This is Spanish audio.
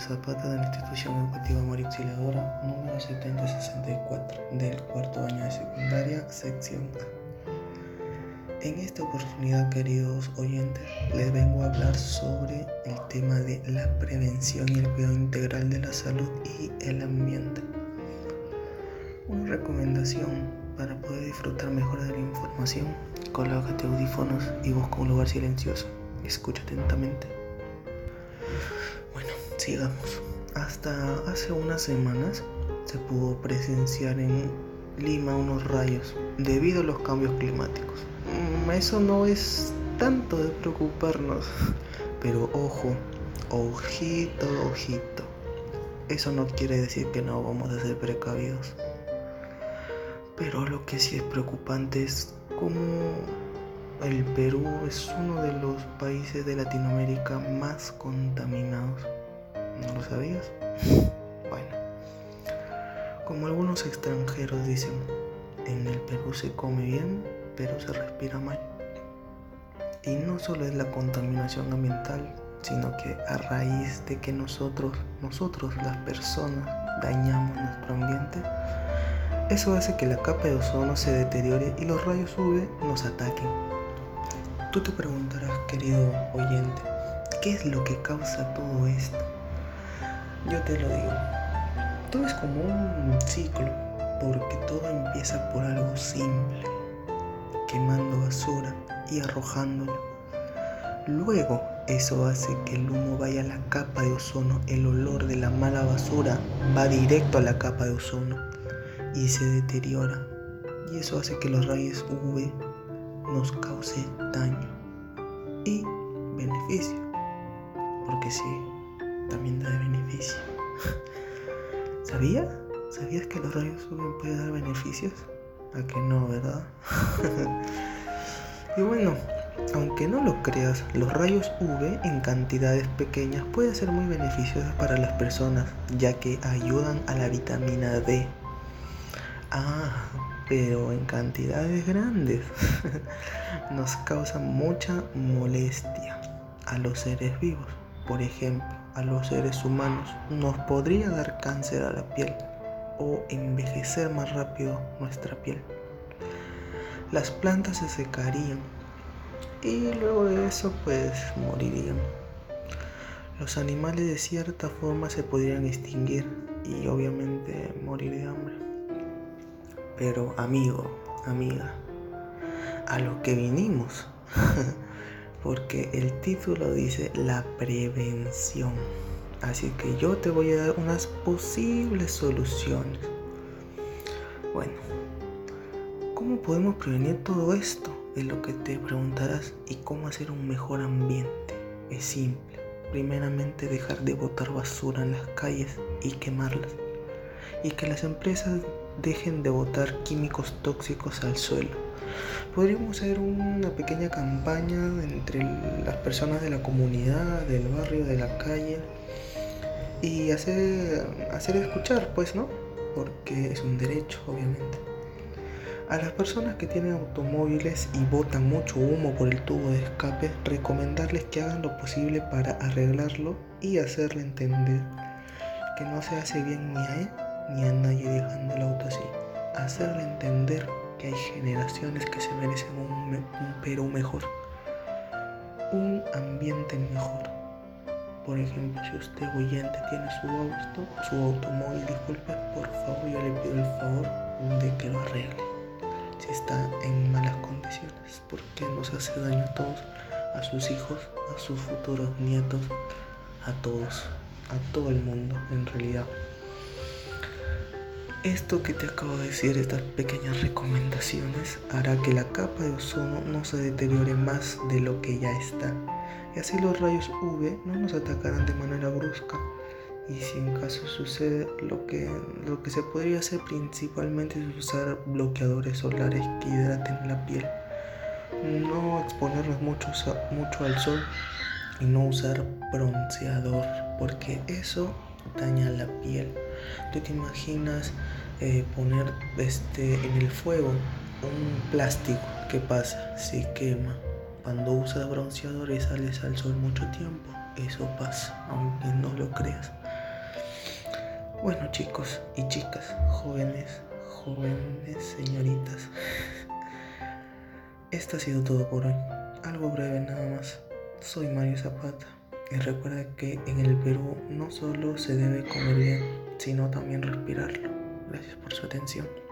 Zapata de la institución educativa Mario Auxiliadora número 7064 del cuarto año de secundaria, sección A. En esta oportunidad, queridos oyentes, les vengo a hablar sobre el tema de la prevención y el cuidado integral de la salud y el ambiente. Una recomendación para poder disfrutar mejor de la información, colócate audífonos y busca un lugar silencioso. Escucha atentamente. Sigamos. Hasta hace unas semanas se pudo presenciar en Lima unos rayos debido a los cambios climáticos. Mm, eso no es tanto de preocuparnos, pero ojo, ojito, ojito. Eso no quiere decir que no vamos a ser precavidos. Pero lo que sí es preocupante es cómo el Perú es uno de los países de Latinoamérica más contaminados. ¿No lo sabías? Bueno, como algunos extranjeros dicen, en el Perú se come bien, pero se respira mal. Y no solo es la contaminación ambiental, sino que a raíz de que nosotros, nosotros las personas, dañamos nuestro ambiente, eso hace que la capa de ozono se deteriore y los rayos UV nos ataquen. Tú te preguntarás, querido oyente, ¿qué es lo que causa todo esto? Yo te lo digo, todo es como un ciclo, porque todo empieza por algo simple, quemando basura y arrojándola. Luego eso hace que el humo vaya a la capa de ozono, el olor de la mala basura va directo a la capa de ozono y se deteriora. Y eso hace que los rayos UV nos cause daño y beneficio. Porque sí, también da beneficio. ¿Sabías? ¿Sabías que los rayos UV pueden dar beneficios? A que no, ¿verdad? y bueno, aunque no lo creas, los rayos UV en cantidades pequeñas pueden ser muy beneficiosos para las personas, ya que ayudan a la vitamina D Ah, pero en cantidades grandes nos causa mucha molestia a los seres vivos. Por ejemplo, a los seres humanos nos podría dar cáncer a la piel o envejecer más rápido nuestra piel. Las plantas se secarían y luego de eso pues morirían. Los animales de cierta forma se podrían extinguir y obviamente morir de hambre. Pero amigo, amiga, a lo que vinimos, porque el título dice la prevención. Así que yo te voy a dar unas posibles soluciones. Bueno, ¿cómo podemos prevenir todo esto? Es lo que te preguntarás. ¿Y cómo hacer un mejor ambiente? Es simple. Primeramente dejar de botar basura en las calles y quemarlas. Y que las empresas dejen de botar químicos tóxicos al suelo. Podríamos hacer una pequeña campaña entre las personas de la comunidad, del barrio, de la calle y hacer, hacer escuchar, pues, ¿no? Porque es un derecho, obviamente. A las personas que tienen automóviles y botan mucho humo por el tubo de escape, recomendarles que hagan lo posible para arreglarlo y hacerle entender que no se hace bien ni a él ni a nadie dejando el auto así. Hacerle entender que hay generaciones que se merecen un, un Perú mejor, un ambiente mejor. Por ejemplo, si usted oyente tiene su auto, su automóvil, disculpe, por favor yo le pido el favor de que lo arregle. Si está en malas condiciones, porque nos hace daño a todos, a sus hijos, a sus futuros nietos, a todos, a todo el mundo en realidad. Esto que te acabo de decir, estas pequeñas recomendaciones, hará que la capa de ozono no se deteriore más de lo que ya está. Y así los rayos UV no nos atacarán de manera brusca. Y si en caso sucede, lo que, lo que se podría hacer principalmente es usar bloqueadores solares que hidraten la piel. No exponernos mucho, mucho al sol y no usar bronceador, porque eso daña la piel. ¿Tú te imaginas eh, poner este, en el fuego un plástico? ¿Qué pasa? Se quema. cuando usas bronceador y sales al sol mucho tiempo, eso pasa, aunque no lo creas. Bueno chicos y chicas, jóvenes, jóvenes señoritas, esto ha sido todo por hoy. Algo breve nada más. Soy Mario Zapata y recuerda que en el Perú no solo se debe comer bien, sino también respirarlo. Gracias por su atención.